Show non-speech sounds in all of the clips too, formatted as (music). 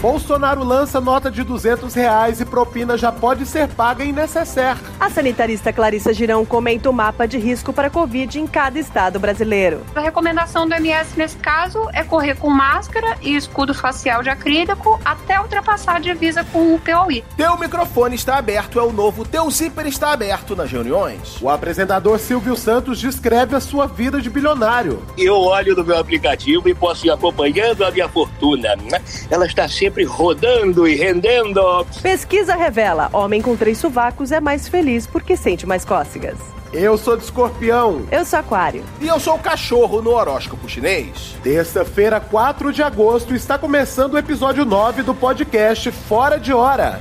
Bolsonaro lança nota de 200 reais e propina já pode ser paga em necessaire. A sanitarista Clarissa Girão comenta o mapa de risco para Covid em cada estado brasileiro. A recomendação do MS nesse caso é correr com máscara e escudo facial de acrílico até ultrapassar a divisa com o POI. Teu microfone está aberto é o novo Teu Zíper está aberto nas reuniões. O apresentador Silvio Santos descreve a sua vida de bilionário. Eu olho no meu aplicativo e posso ir acompanhando a minha fortuna. Ela está sempre sempre rodando e rendendo. Pesquisa revela: homem com três sovacos é mais feliz porque sente mais cócegas. Eu sou de escorpião. Eu sou aquário. E eu sou o cachorro no horóscopo chinês. Terça-feira, 4 de agosto, está começando o episódio 9 do podcast Fora de Hora.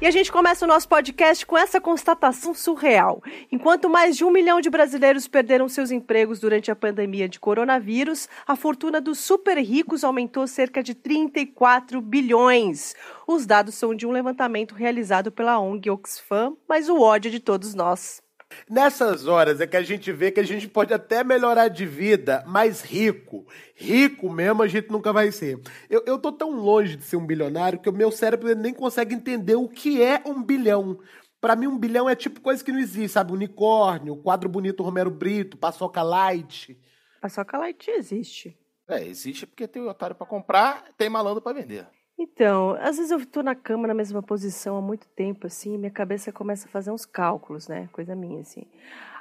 E a gente começa o nosso podcast com essa constatação surreal. Enquanto mais de um milhão de brasileiros perderam seus empregos durante a pandemia de coronavírus, a fortuna dos super ricos aumentou cerca de 34 bilhões. Os dados são de um levantamento realizado pela ONG Oxfam, mas o ódio é de todos nós. Nessas horas é que a gente vê que a gente pode até melhorar de vida, mas rico, rico mesmo a gente nunca vai ser. Eu, eu tô tão longe de ser um bilionário que o meu cérebro nem consegue entender o que é um bilhão. Para mim, um bilhão é tipo coisa que não existe, sabe? Unicórnio, quadro bonito Romero Brito, paçoca light. Paçoca light existe. É, existe porque tem otário para comprar, tem malandro para vender. Então, às vezes eu estou na cama na mesma posição há muito tempo, assim, minha cabeça começa a fazer uns cálculos, né? Coisa minha, assim.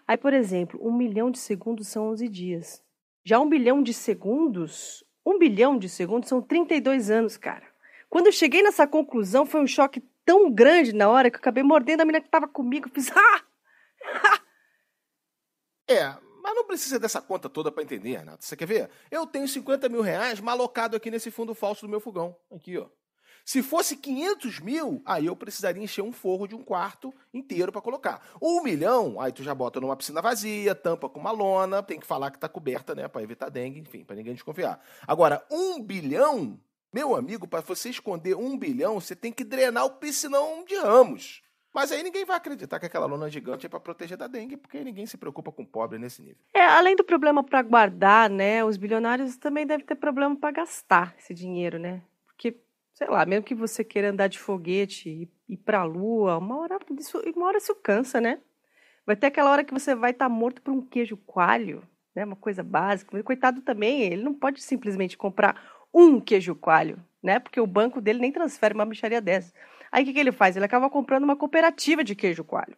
Aí, por exemplo, um milhão de segundos são 11 dias. Já um bilhão de segundos, um bilhão de segundos são 32 anos, cara. Quando eu cheguei nessa conclusão, foi um choque tão grande na hora que eu acabei mordendo a menina que estava comigo. Fiz, (laughs) ah! é, não precisa dessa conta toda para entender, Renato. Você quer ver? Eu tenho 50 mil reais malocado aqui nesse fundo falso do meu fogão. Aqui, ó. Se fosse 500 mil, aí eu precisaria encher um forro de um quarto inteiro para colocar. Um milhão, aí tu já bota numa piscina vazia, tampa com uma lona, tem que falar que tá coberta, né, para evitar dengue, enfim, para ninguém desconfiar. Agora, um bilhão, meu amigo, para você esconder um bilhão, você tem que drenar o piscinão de ramos. Mas aí ninguém vai acreditar que aquela lona gigante é para proteger da dengue, porque ninguém se preocupa com pobre nesse nível. É, além do problema para guardar, né, os bilionários também devem ter problema para gastar esse dinheiro, né? Porque, sei lá, mesmo que você queira andar de foguete e ir para a lua, uma hora, isso, uma hora isso cansa, né? Vai ter aquela hora que você vai estar tá morto por um queijo coalho, né? Uma coisa básica. Coitado também, ele não pode simplesmente comprar um queijo coalho, né? Porque o banco dele nem transfere uma micharia dessa. Aí o que, que ele faz? Ele acaba comprando uma cooperativa de queijo coalho.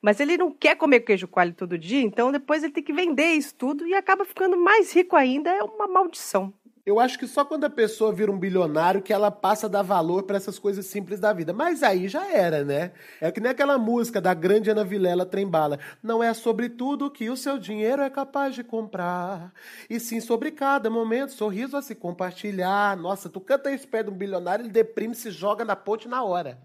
Mas ele não quer comer queijo coalho todo dia, então depois ele tem que vender isso tudo e acaba ficando mais rico ainda. É uma maldição. Eu acho que só quando a pessoa vira um bilionário que ela passa a dar valor para essas coisas simples da vida. Mas aí já era, né? É que nem aquela música da grande Ana Vilela Trembala. Não é sobre tudo que o seu dinheiro é capaz de comprar. E sim sobre cada momento, sorriso a se compartilhar. Nossa, tu canta isso perto de um bilionário, ele deprime, se joga na ponte na hora.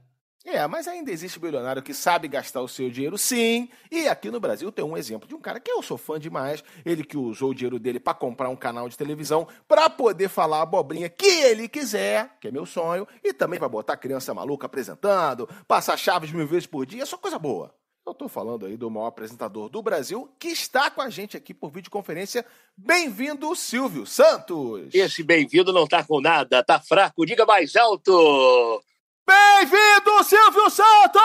É, mas ainda existe bilionário que sabe gastar o seu dinheiro, sim. E aqui no Brasil tem um exemplo de um cara que eu sou fã demais. Ele que usou o dinheiro dele para comprar um canal de televisão para poder falar a abobrinha que ele quiser, que é meu sonho, e também para botar criança maluca apresentando, passar chaves mil vezes por dia, só coisa boa. Eu estou falando aí do maior apresentador do Brasil que está com a gente aqui por videoconferência. Bem-vindo, Silvio Santos. Esse bem-vindo não tá com nada, tá fraco. Diga mais alto. Bem-vindo, Silvio Santos!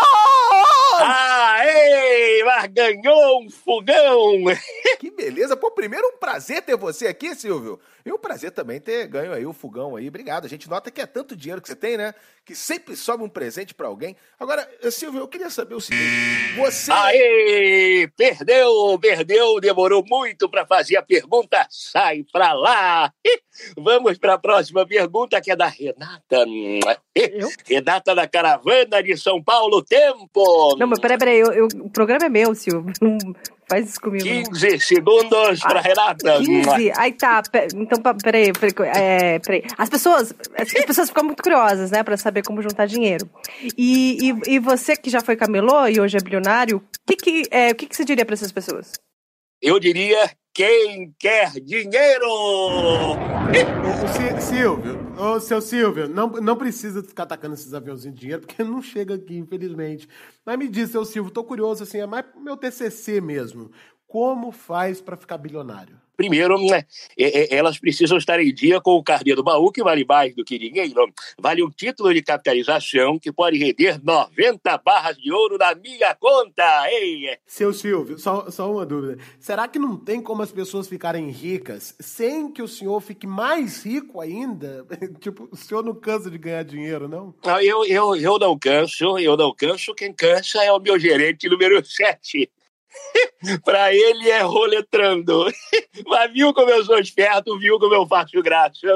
Aê, mas ganhou um fogão! (laughs) Que beleza! Pô, primeiro um prazer ter você aqui, Silvio. E um prazer também ter ganho aí o fogão aí. Obrigado. A gente nota que é tanto dinheiro que você tem, né? Que sempre sobe um presente para alguém. Agora, Silvio, eu queria saber o seguinte. Você. Aê! Perdeu, perdeu. Demorou muito para fazer a pergunta. Sai pra lá. (laughs) Vamos para a próxima pergunta, que é da Renata. Eu? (laughs) Renata da Caravana de São Paulo, tempo. Não, mas peraí, peraí. Eu, eu, o programa é meu, Silvio. (laughs) Não faz isso comigo. 15 não. segundos para ah, Renata. 15? Aí tá. Então, peraí, peraí, é, peraí. As pessoas, as pessoas ficam muito curiosas, né, para saber como juntar dinheiro. E, e, e, você que já foi camelô e hoje é bilionário, o que, que, é, o que, que você diria para essas pessoas? Eu diria quem quer dinheiro? Ô, Silvio, ô, seu Silvio, não, não precisa ficar atacando esses aviãozinhos de dinheiro, porque (laughs) não chega aqui, infelizmente. Mas me diz, seu Silvio, tô curioso, assim, é mais pro meu TCC mesmo. Como faz para ficar bilionário? Primeiro, né, é, é, elas precisam estar em dia com o carnê do baú, que vale mais do que dinheiro. Vale um título de capitalização que pode render 90 barras de ouro na minha conta. Ei! Seu Silvio, só, só uma dúvida. Será que não tem como as pessoas ficarem ricas sem que o senhor fique mais rico ainda? (laughs) tipo, o senhor não cansa de ganhar dinheiro, não? não eu, eu, eu não canso, eu não canso. Quem cansa é o meu gerente número 7. (laughs) para ele é roletrando. (laughs) Mas viu como eu sou esperto, viu como eu faço graça.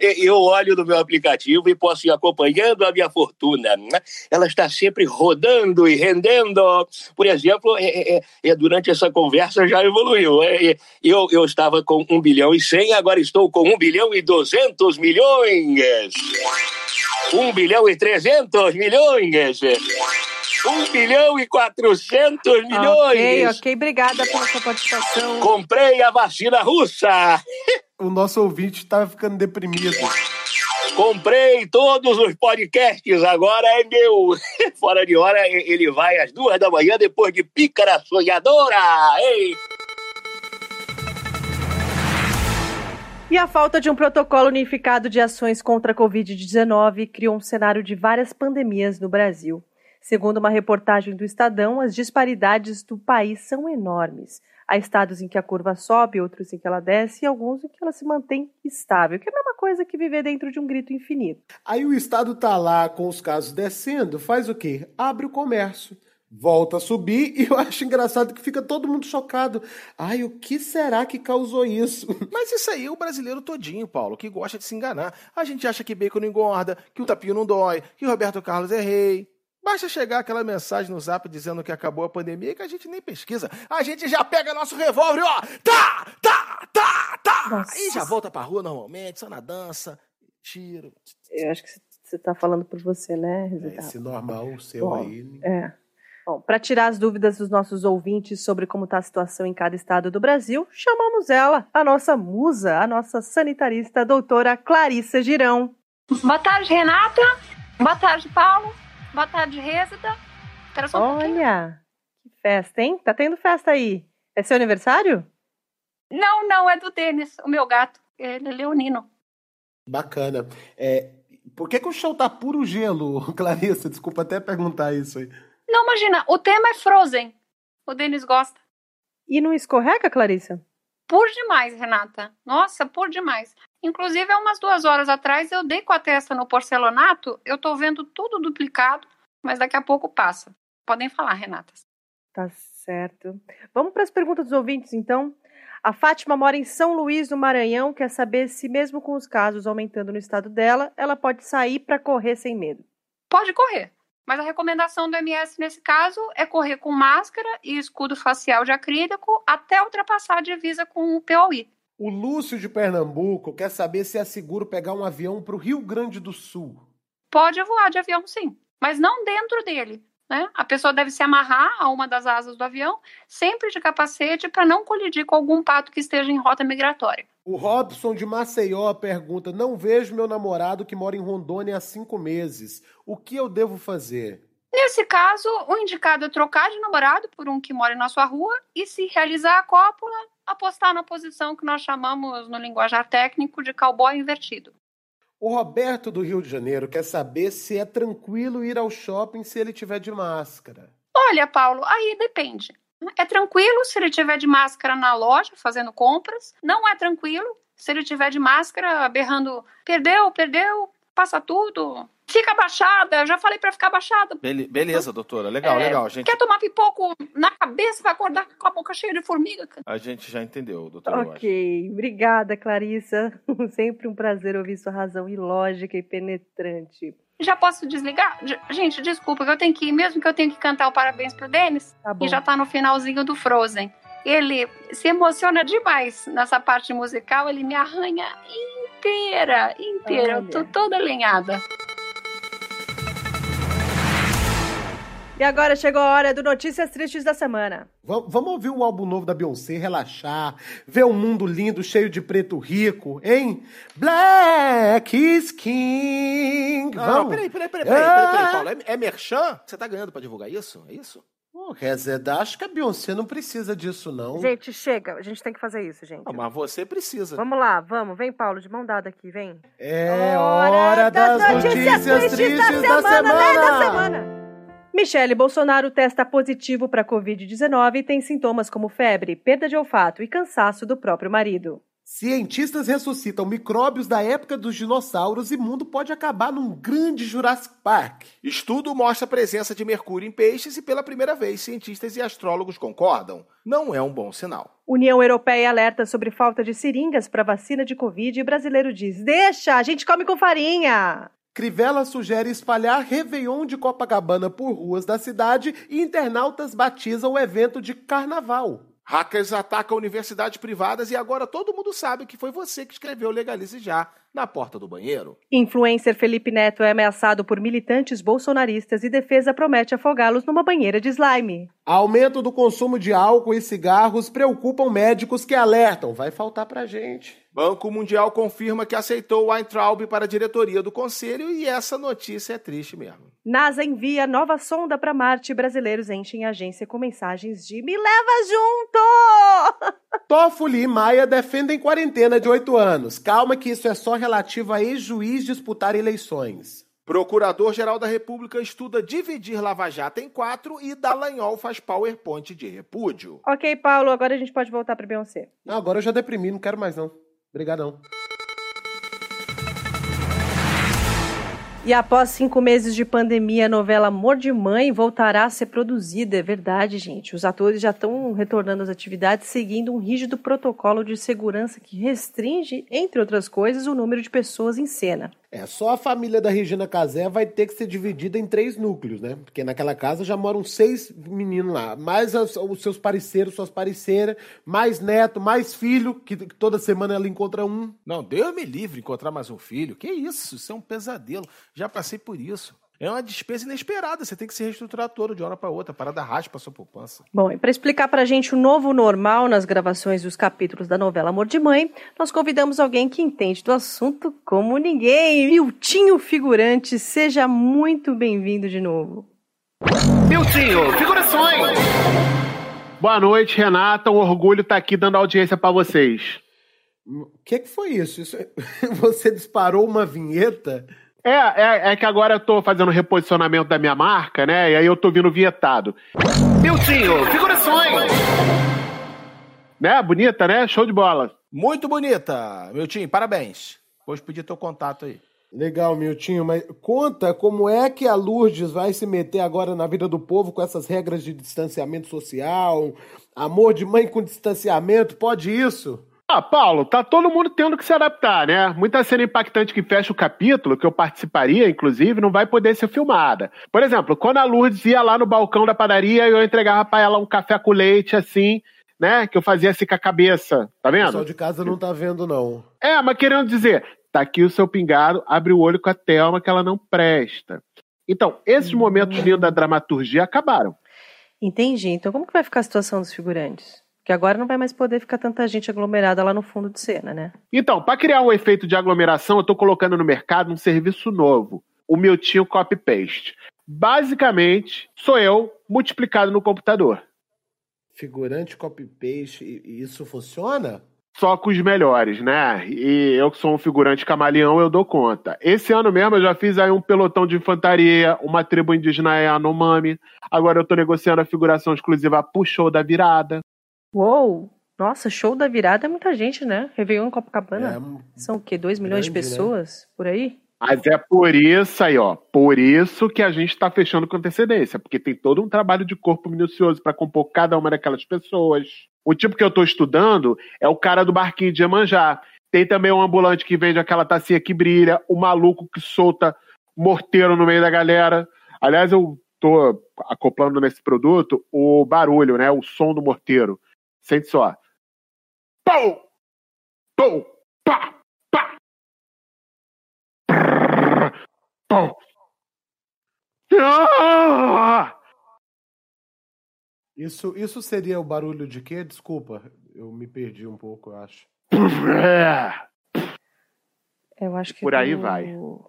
Eu olho no meu aplicativo e posso ir acompanhando a minha fortuna. Ela está sempre rodando e rendendo. Por exemplo, é, é, é durante essa conversa já evoluiu. É, eu, eu estava com 1 bilhão e 100, agora estou com 1 bilhão e 200 milhões. 1 bilhão e 300 milhões. 1 bilhão e 400 milhões. Ok, ok. Obrigada pela sua participação. Comprei a vacina russa. O nosso ouvinte tá ficando deprimido. Comprei todos os podcasts, agora é meu. (laughs) Fora de hora, ele vai às duas da manhã depois de Pícara Sonhadora. Ei! E a falta de um protocolo unificado de ações contra a Covid-19 criou um cenário de várias pandemias no Brasil. Segundo uma reportagem do Estadão, as disparidades do país são enormes. Há estados em que a curva sobe, outros em que ela desce e alguns em que ela se mantém estável, que é a mesma coisa que viver dentro de um grito infinito. Aí o estado tá lá com os casos descendo, faz o quê? Abre o comércio volta a subir (laughs) e eu acho engraçado que fica todo mundo chocado. Ai, o que será que causou isso? (laughs) Mas isso aí é o brasileiro todinho, Paulo, que gosta de se enganar. A gente acha que bacon não engorda, que o tapinho não dói, que o Roberto Carlos é rei. Basta chegar aquela mensagem no zap dizendo que acabou a pandemia que a gente nem pesquisa. A gente já pega nosso revólver, ó! Tá! Tá! Tá! Tá! Nossa. E já volta pra rua normalmente, só na dança, tiro. Eu acho que você tá falando por você, né, É esse normal seu Bom, aí. É. Bom, para tirar as dúvidas dos nossos ouvintes sobre como está a situação em cada estado do Brasil, chamamos ela, a nossa musa, a nossa sanitarista, a doutora Clarissa Girão. Boa tarde, Renata. Boa tarde, Paulo. Boa tarde, Rêsida. Olha, um que festa, hein? Tá tendo festa aí. É seu aniversário? Não, não, é do Denis, o meu gato. Ele é leonino. Bacana. É, por que, que o show tá puro gelo, (laughs) Clarissa? Desculpa até perguntar isso aí. Não, imagina, o tema é Frozen. O Denis gosta. E não escorrega, Clarissa? Por demais, Renata. Nossa, por demais. Inclusive, há umas duas horas atrás, eu dei com a testa no porcelanato. Eu tô vendo tudo duplicado, mas daqui a pouco passa. Podem falar, Renata. Tá certo. Vamos para as perguntas dos ouvintes, então. A Fátima mora em São Luís, no Maranhão, quer saber se, mesmo com os casos aumentando no estado dela, ela pode sair para correr sem medo. Pode correr. Mas a recomendação do MS nesse caso é correr com máscara e escudo facial de acrílico até ultrapassar a divisa com o POI. O Lúcio de Pernambuco quer saber se é seguro pegar um avião para o Rio Grande do Sul. Pode voar de avião, sim, mas não dentro dele. Né? A pessoa deve se amarrar a uma das asas do avião, sempre de capacete, para não colidir com algum pato que esteja em rota migratória. O Robson de Maceió pergunta: Não vejo meu namorado que mora em Rondônia há cinco meses. O que eu devo fazer? Nesse caso, o indicado é trocar de namorado por um que mora na sua rua e, se realizar a cópula, apostar na posição que nós chamamos no linguajar técnico de cowboy invertido. O Roberto do Rio de Janeiro quer saber se é tranquilo ir ao shopping se ele tiver de máscara. Olha, Paulo, aí depende. É tranquilo se ele tiver de máscara na loja fazendo compras. Não é tranquilo se ele tiver de máscara berrando: perdeu, perdeu, passa tudo. Fica baixada, já falei para ficar baixada. Bele beleza, doutora, legal, é, legal. Gente... Quer tomar pipoco na cabeça, vai acordar com a boca cheia de formiga? A gente já entendeu, doutora. Ok, obrigada, Clarissa. (laughs) Sempre um prazer ouvir sua razão ilógica e penetrante. Já posso desligar? Gente, desculpa, eu tenho que ir, mesmo que eu tenha que cantar o parabéns pro Denis, tá e já tá no finalzinho do Frozen. Ele se emociona demais nessa parte musical, ele me arranha inteira, inteira. Olha. Eu tô toda alinhada. E agora chegou a hora do Notícias Tristes da Semana. V vamos ouvir o álbum novo da Beyoncé, relaxar, ver um mundo lindo, cheio de preto rico, hein? Black is King. Não, vamos. não, peraí, peraí, peraí, peraí, peraí, peraí, Paulo. É, é merchan? Você tá ganhando pra divulgar isso? É isso? Pô, Rezeda, acho que a Beyoncé não precisa disso, não. Gente, chega. A gente tem que fazer isso, gente. Não, mas você precisa. Vamos lá, vamos. Vem, Paulo, de mão dada aqui, vem. É hora das notícias tristes da semana. né, da semana. Michele Bolsonaro testa positivo para Covid-19 e tem sintomas como febre, perda de olfato e cansaço do próprio marido. Cientistas ressuscitam micróbios da época dos dinossauros e mundo pode acabar num grande Jurassic Park. Estudo mostra a presença de mercúrio em peixes e pela primeira vez cientistas e astrólogos concordam. Não é um bom sinal. União Europeia alerta sobre falta de seringas para vacina de Covid e brasileiro diz: Deixa, a gente come com farinha. Crivella sugere espalhar Réveillon de Copacabana por ruas da cidade e internautas batizam o evento de carnaval. Hackers atacam universidades privadas e agora todo mundo sabe que foi você que escreveu Legalize Já na porta do banheiro. Influencer Felipe Neto é ameaçado por militantes bolsonaristas e defesa promete afogá-los numa banheira de slime. Aumento do consumo de álcool e cigarros preocupam médicos que alertam. Vai faltar pra gente. Banco Mundial confirma que aceitou Weintraub para a diretoria do conselho e essa notícia é triste mesmo. NASA envia nova sonda para Marte brasileiros enchem a agência com mensagens de Me leva junto! (laughs) Toffoli e Maia defendem quarentena de oito anos. Calma que isso é só relativo a ex-juiz disputar eleições. Procurador-Geral da República estuda dividir Lava Jato em quatro e Dallagnol faz PowerPoint de repúdio. Ok, Paulo, agora a gente pode voltar para Beyoncé. Não, agora eu já deprimi, não quero mais não. Obrigadão. E após cinco meses de pandemia, a novela Amor de Mãe voltará a ser produzida. É verdade, gente. Os atores já estão retornando às atividades seguindo um rígido protocolo de segurança que restringe, entre outras coisas, o número de pessoas em cena. É, só a família da Regina Casé vai ter que ser dividida em três núcleos, né? Porque naquela casa já moram seis meninos lá, mais as, os seus parceiros, suas parceiras, mais neto, mais filho, que, que toda semana ela encontra um. Não, Deus me livre encontrar mais um filho. Que isso? Isso é um pesadelo. Já passei por isso. É uma despesa inesperada, você tem que se reestruturar todo de hora para outra, parada raspa a sua poupança. Bom, e para explicar pra gente o novo normal nas gravações dos capítulos da novela Amor de Mãe, nós convidamos alguém que entende do assunto como ninguém. Miltinho Figurante, seja muito bem-vindo de novo. Miltinho, figurações! Boa noite, Renata. Um orgulho estar aqui dando audiência para vocês. O que, que foi isso? isso? (laughs) Você disparou uma vinheta? É, é, é, que agora eu tô fazendo reposicionamento da minha marca, né? E aí eu tô vindo vietado. Miltinho, figurações! Né? Bonita, né? Show de bola. Muito bonita, Miltinho, parabéns. Vou pedir teu contato aí. Legal, Miltinho, mas conta como é que a Lourdes vai se meter agora na vida do povo com essas regras de distanciamento social, amor de mãe com distanciamento, pode isso? Ah, Paulo, tá todo mundo tendo que se adaptar, né? Muita cena impactante que fecha o capítulo, que eu participaria, inclusive, não vai poder ser filmada. Por exemplo, quando a Lourdes ia lá no balcão da padaria e eu entregava pra ela um café com leite, assim, né? Que eu fazia assim com a cabeça, tá O vendo? pessoal de casa não tá vendo, não. É, mas querendo dizer, tá aqui o seu pingado, abre o olho com a Thelma que ela não presta. Então, esses momentos lindos da dramaturgia acabaram. Entendi. Então, como que vai ficar a situação dos figurantes? Porque agora não vai mais poder ficar tanta gente aglomerada lá no fundo de cena, né? Então, para criar um efeito de aglomeração, eu tô colocando no mercado um serviço novo, o Miltinho Copy Paste. Basicamente, sou eu multiplicado no computador. Figurante, copy-paste, e e isso funciona? Só com os melhores, né? E eu que sou um figurante camaleão, eu dou conta. Esse ano mesmo eu já fiz aí um pelotão de infantaria, uma tribo indígena Yanomami. Agora eu tô negociando a figuração exclusiva pro show da virada. Uou! Nossa, show da virada é muita gente, né? Réveillon em Copacabana. É, São o quê? 2 milhões de grande, né? pessoas por aí? Mas é por isso aí, ó. Por isso que a gente tá fechando com antecedência. Porque tem todo um trabalho de corpo minucioso para compor cada uma daquelas pessoas. O tipo que eu tô estudando é o cara do barquinho de Iemanjá. Tem também um ambulante que vende aquela tacinha que brilha, o maluco que solta morteiro no meio da galera. Aliás, eu tô acoplando nesse produto o barulho, né? O som do morteiro. Sente só. Pau! Pau! Pá! Pá! Pau! Ah! Isso, isso seria o barulho de quê? Desculpa, eu me perdi um pouco, eu acho. Eu acho que Por aí vai.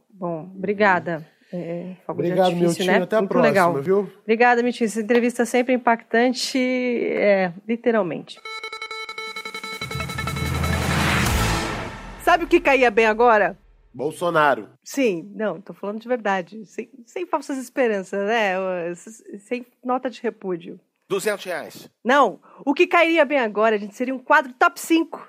Bom, obrigada. É, Obrigado, artifício, Miltinho. né? Até a Muito próxima, legal. viu? Obrigada, Miltinho. Essa entrevista é sempre impactante, é, literalmente. Sabe o que caía bem agora? Bolsonaro. Sim, não, tô falando de verdade. Sem, sem falsas esperanças, né? Sem nota de repúdio. 200 reais. Não, o que cairia bem agora, gente, seria um quadro top 5.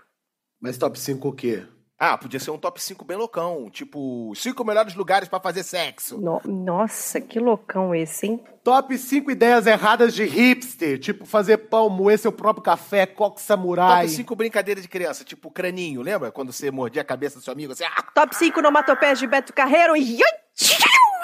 Mas top 5 o quê? Ah, podia ser um top 5 bem loucão. Tipo, cinco melhores lugares pra fazer sexo. No- nossa, que loucão esse, hein? Top 5 ideias erradas de hipster, tipo fazer pão, moer seu próprio café, coque samurai. Top 5 brincadeiras de criança, tipo craninho, lembra? Quando você mordia a cabeça do seu amigo, assim, ah, Top 5 onomatopeias de Beto Carreiro. e-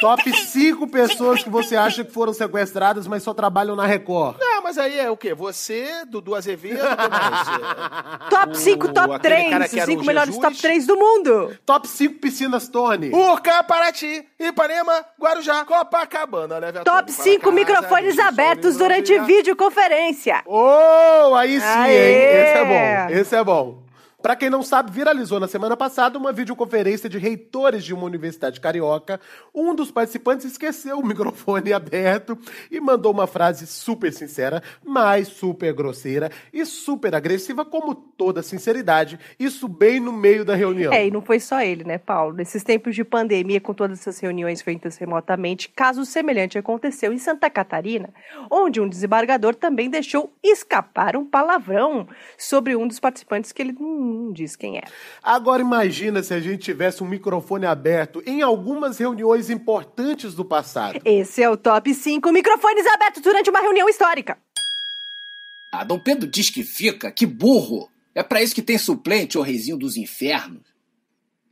Top 5 pessoas que você acha que foram sequestradas, mas só trabalham na Record. ah, mas aí é o quê? Você, Dudu Azevedo, mais? É, Top 5, O- top aquele 3. cara Os que era 5 o melhores Jesus. top 3 do mundo. Top 5 piscinas Tony. Urca, Paraty, Ipanema, Guarujá, Copacabana, né, Viatura? Top 5 microfones abertos durante videoconferência. Oh, aí sim, Aê! hein? Esse é bom, esse é bom. Pra quem não sabe, viralizou na semana passada uma videoconferência de reitores de uma universidade carioca. Um dos participantes esqueceu o microfone (laughs) aberto e mandou uma frase super sincera, mas super grosseira e super agressiva, como toda sinceridade, isso bem no meio da reunião. É, e não foi só ele, né, Paulo? Nesses tempos de pandemia, com todas essas reuniões feitas remotamente, caso semelhante aconteceu em Santa Catarina, onde um desembargador também deixou escapar um palavrão sobre um dos participantes que ele diz quem é. Agora imagina se a gente tivesse um microfone aberto em algumas reuniões importantes do passado. Esse é o top 5 microfones abertos durante uma reunião histórica. Ah, Dom Pedro diz que fica, que burro. É pra isso que tem suplente, o reizinho dos infernos.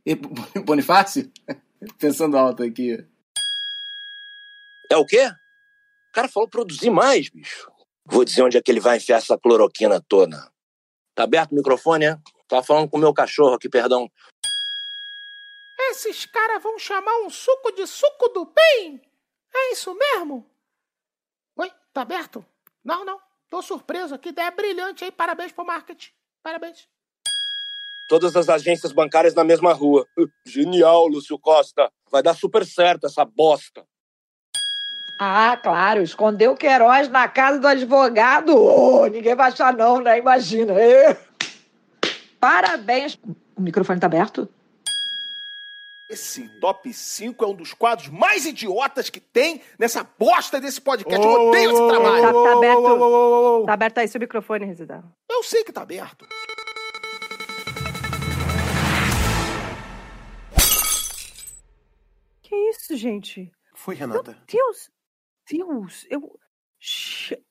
E, (laughs) Bonifácio? Pensando alto aqui. É o quê? O cara falou produzir mais, bicho. Vou dizer onde é que ele vai enfiar essa cloroquina toda. Tá aberto o microfone, é? Tava falando com o meu cachorro aqui, perdão. Esses caras vão chamar um suco de suco do bem? É isso mesmo? Oi, tá aberto? Não, não. Tô surpreso. Que ideia brilhante aí. Parabéns pro marketing. Parabéns. Todas as agências bancárias na mesma rua. (laughs) Genial, Lúcio Costa. Vai dar super certo essa bosta. Ah, claro, escondeu o Queiroz na casa do advogado. Oh, ninguém vai achar não, né? Imagina. Parabéns. O microfone tá aberto? Esse top 5 é um dos quadros mais idiotas que tem nessa bosta desse podcast. Eu odeio esse ô, trabalho. Tá, tá aberto. Tá aberto aí seu microfone, Residal. Eu sei que tá aberto. Que isso, gente? Foi, Renata. Deus, Deus, eu...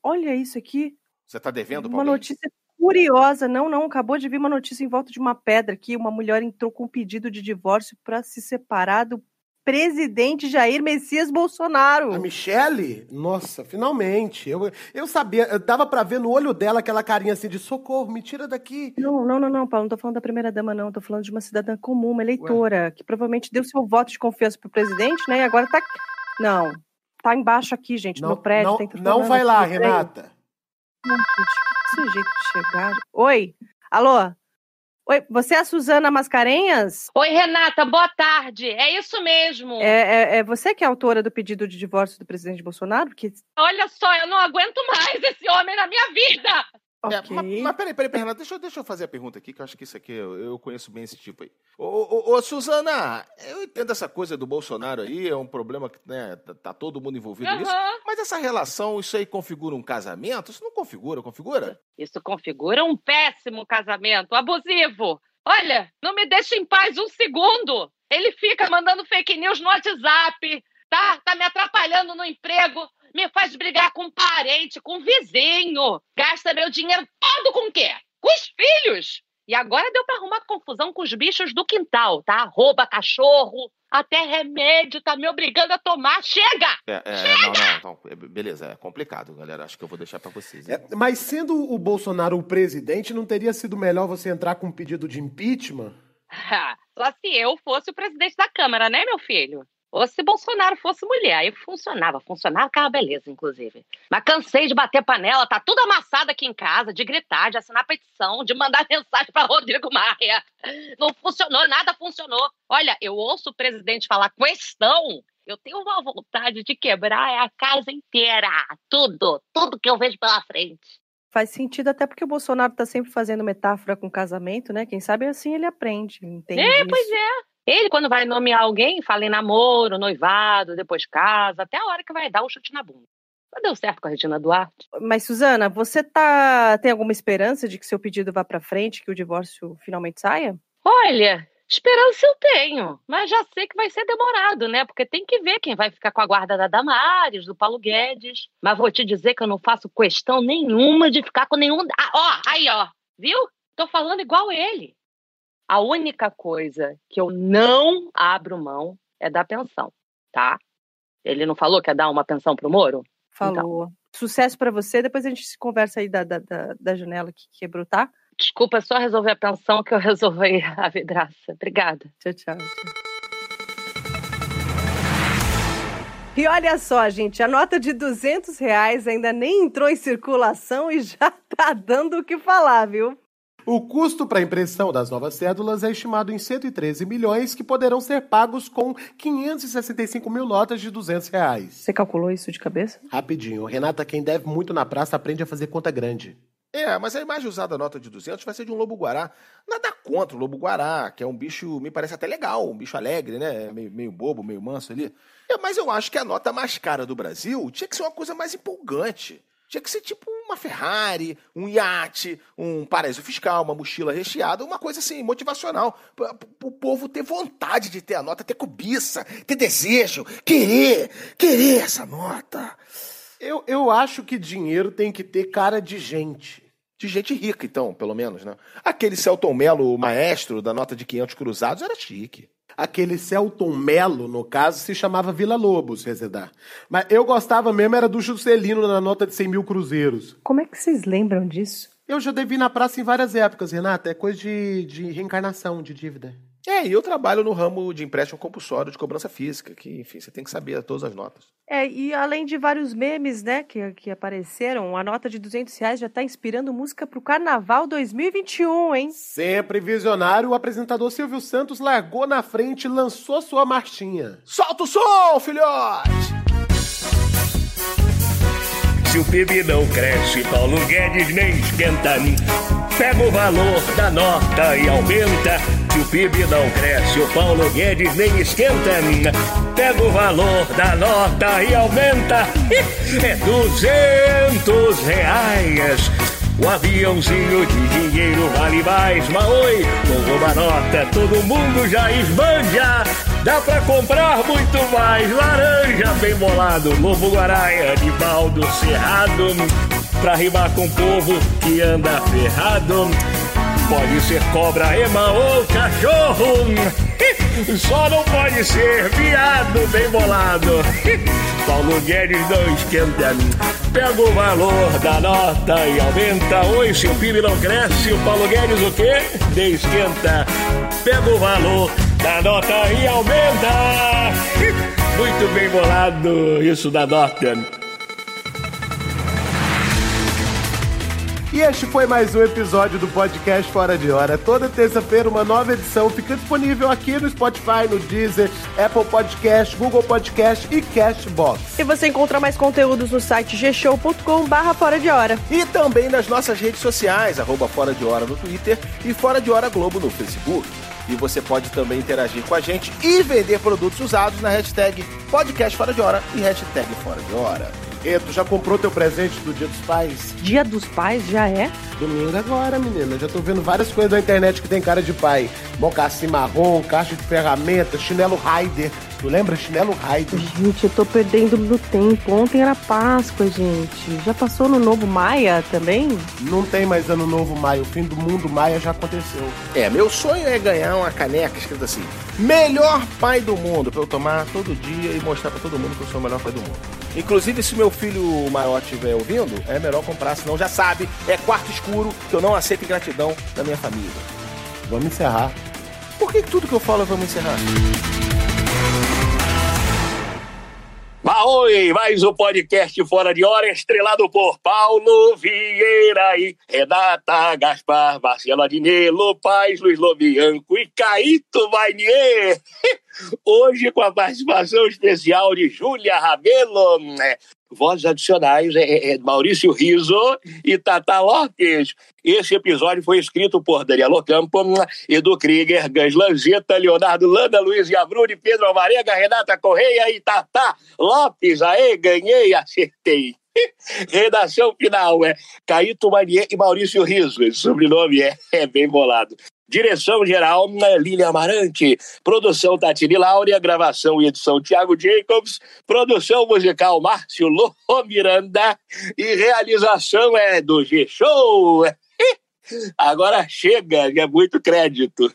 Olha isso aqui. Você tá devendo, Uma Paulinho? notícia curiosa. Não, não, acabou de vir uma notícia em volta de uma pedra aqui. Uma mulher entrou com um pedido de divórcio para se separar do presidente Jair Messias Bolsonaro. A Michelle? Nossa, finalmente. Eu, eu sabia, eu dava pra ver no olho dela aquela carinha assim de socorro, me tira daqui. Não, não, não, não, Paulo, não tô falando da primeira dama, não. Tô falando de uma cidadã comum, uma eleitora, que provavelmente deu seu voto de confiança pro presidente, né? E agora tá. Não. Tá embaixo aqui, gente, no Não, meu prédio. não, não vai lá, peraí. Renata. Não, gente, que esse jeito de chegar. Oi, alô? Oi, você é a Suzana Mascarenhas? Oi, Renata, boa tarde. É isso mesmo. É, é, é você que é autora do pedido de divórcio do presidente Bolsonaro? Porque... Olha só, eu não aguento mais esse homem na minha vida. É, Ok. mas, mas peraí, peraí, peraí, Renata, deixa, eu- deixa eu fazer a pergunta aqui, que eu acho que isso aqui eu, eu conheço bem esse tipo aí. Ô, ô, ô, Suzana, eu entendo essa coisa do Bolsonaro aí, é um problema que né, tá, tá todo mundo envolvido nisso. Aham. Mas essa relação, isso aí configura um casamento? Isso não configura, configura? Isso configura um péssimo casamento, abusivo. Olha, não me deixa em paz um segundo. Ele fica mandando fake news no WhatsApp, tá? Tá me atrapalhando no emprego, me faz brigar com um parente, com um vizinho. Gasta meu dinheiro todo com o quê? Com os filhos. E agora deu pra arrumar confusão com os bichos do quintal, tá? Rouba cachorro, até remédio tá me obrigando a tomar. Chega! É, é, não, não, não, é, beleza, é complicado, galera. Acho que eu vou deixar pra vocês. É, mas sendo o Bolsonaro o presidente, não teria sido melhor você entrar com um pedido de impeachment? (laughs) Só se eu fosse o presidente da Câmara, né, meu filho? Ou se Bolsonaro fosse mulher, aí funcionava, funcionava aquela beleza, inclusive. Mas cansei de bater panela, tá tudo amassado aqui em casa, de gritar, de assinar petição, de mandar (laughs) mensagem para Rodrigo Maia. Não funcionou, nada funcionou. Olha, eu ouço o presidente falar questão, eu tenho uma vontade de quebrar a casa inteira. Tudo, tudo que eu vejo pela frente. Faz sentido até porque o Bolsonaro tá sempre fazendo metáfora com casamento, né? Quem sabe assim ele aprende, entende? É, isso. pois é. Ele, quando vai nomear alguém, fala em namoro, noivado, depois casa, até a hora que vai dar um chute na bunda. Não deu certo com a Regina Duarte. Mas, Suzana, você tá tem alguma esperança de que seu pedido vá pra frente, que o divórcio finalmente saia? Olha, esperança eu tenho, mas já sei que vai ser demorado, né? Porque tem que ver quem vai ficar com a guarda da Damares, do Paulo Guedes. Mas vou te dizer que eu não faço questão nenhuma de ficar com nenhum. Ah, ó, aí, ó, viu? Tô falando igual ele. A única coisa que eu não abro mão é da pensão, tá? Ele não falou que ia dar uma pensão pro Moro? Falou. Sucesso pra você, depois a gente se conversa aí da, da, da, da janela que quebrou, tá? Desculpa, é só resolver a pensão que eu (laughs) resolvi a vidraça. Obrigada. Tchau, tchau. tchau. E olha só, gente, a nota de 200 reais ainda nem entrou em circulação e já (laughs) tá dando o que falar, viu? O custo para a impressão das novas cédulas é estimado em 113 milhões, que poderão ser pagos com 565 mil notas de 200 reais. Você calculou isso de cabeça? Rapidinho. Renata, quem deve muito na praça aprende a fazer conta grande. É, mas a imagem usada da nota de 200 vai ser de um lobo-guará. Nada contra o lobo-guará, que é um bicho, me parece até legal, um bicho alegre, né? Meio, meio bobo, meio manso ali. É, mas eu acho que a nota mais cara do Brasil tinha que ser uma coisa mais empolgante. Tinha que ser tipo uma Ferrari, um iate, um paraíso fiscal, uma mochila recheada, uma coisa assim, motivacional. Para o povo ter vontade de ter a nota, ter cobiça, ter desejo, querer, querer essa nota. Eu, eu acho que dinheiro tem que ter cara de gente. De gente rica, então, pelo menos, né? Aquele Celton Mello, o maestro da nota de 500 cruzados, era chique. Aquele Celton Mello, no caso, se chamava Vila Lobos, Rezedar. Mas eu gostava mesmo era do Juscelino na nota de 100 mil cruzeiros. Como é que vocês lembram disso? Eu já devi na praça em várias épocas, Renata. É coisa de, de reencarnação, de dívida. É, e eu trabalho no ramo de empréstimo compulsório de cobrança física, que, enfim, você tem que saber todas as notas. É, e além de vários memes, né, que, que apareceram, a nota de 200 reais já tá inspirando música pro Carnaval 2021, hein? Sempre visionário, o apresentador Silvio Santos largou na frente e lançou sua marchinha. Solta o som, filhote! Se o PIB não cresce, Paulo Guedes nem esquenta. Pega o valor da nota e aumenta. Se o PIB não cresce, o Paulo Guedes nem esquenta. Pega o valor da nota e aumenta. (laughs) É duzentos reais. O aviãozinho de dinheiro vale mais, mas oi, com uma nota todo mundo já esbanja. Dá pra comprar muito mais laranja bem bolado, lobo guaraia, Anibaldo Cerrado. Pra rimar com o povo que anda ferrado. Pode ser cobra, ema ou cachorro. (laughs) Só não pode ser viado bem bolado. (laughs) Paulo Guedes não esquenta. Pega o valor da nota e aumenta. Oi, se o PIB não cresce, o Paulo Guedes o quê? De esquenta. Pega o valor da nota e aumenta. (laughs) Muito bem bolado isso da nota. E este foi mais um episódio do podcast Fora de Hora. Toda terça-feira uma nova edição fica disponível aqui no Spotify, no Deezer, Apple Podcast, Google Podcast e Cashbox. E você encontra mais conteúdos no site gshow.com barra Fora de Hora. E também nas nossas redes sociais, arroba Fora de Hora no Twitter e Fora de Hora Globo no Facebook. E você pode também interagir com a gente e vender produtos usados na hashtag podcast Fora de Hora e hashtag Fora de Hora. E tu já comprou teu presente do Dia dos Pais? Dia dos Pais já é? Domingo agora, menina. Já tô vendo várias coisas na internet que tem cara de pai. Mocassim marrom, caixa de ferramentas, chinelo Raider. Tu lembra? Chinelo Raider. Gente, eu tô perdendo no tempo. Ontem era Páscoa, gente. Já passou no novo Maia também? Não tem mais ano novo Maia. O fim do mundo Maia já aconteceu. É, meu sonho é ganhar uma caneca escrita assim: Melhor pai do mundo, pra eu tomar todo dia e mostrar pra todo mundo que eu sou o melhor pai do mundo. Inclusive, se meu filho maior estiver ouvindo, é melhor comprar, senão já sabe, é quarto escuro que eu não aceito ingratidão da minha família. Vamos encerrar. Por que tudo que eu falo vamos encerrar? Oi, mais um podcast fora de hora, estrelado por Paulo Vieira e Renata Gaspar, Marcelo Adinelo, Paz, Luiz Lobianco e Caíto Vainier. (laughs) Hoje com a participação especial de Júlia Rabelo, né? Vozes adicionais é, é, Maurício Riso e Tata Lopes. Esse episódio foi escrito por Daniel Ocampo, Edu Krieger, Gans Lanzetta, Leonardo Landa, Luiz Iabruni, Pedro Alvarenga, Renata Correia e Tata Lopes. Aê, ganhei, acertei. (laughs) Redação final é Caíto Manier e Maurício Riso. Esse sobrenome é, é bem bolado. Direção geral, Lília Amarante. Produção Tatine Laura, gravação e edição Tiago Jacobs. Produção musical Márcio Lô Miranda. E realização é do G-Show. (laughs) Agora chega, é muito crédito.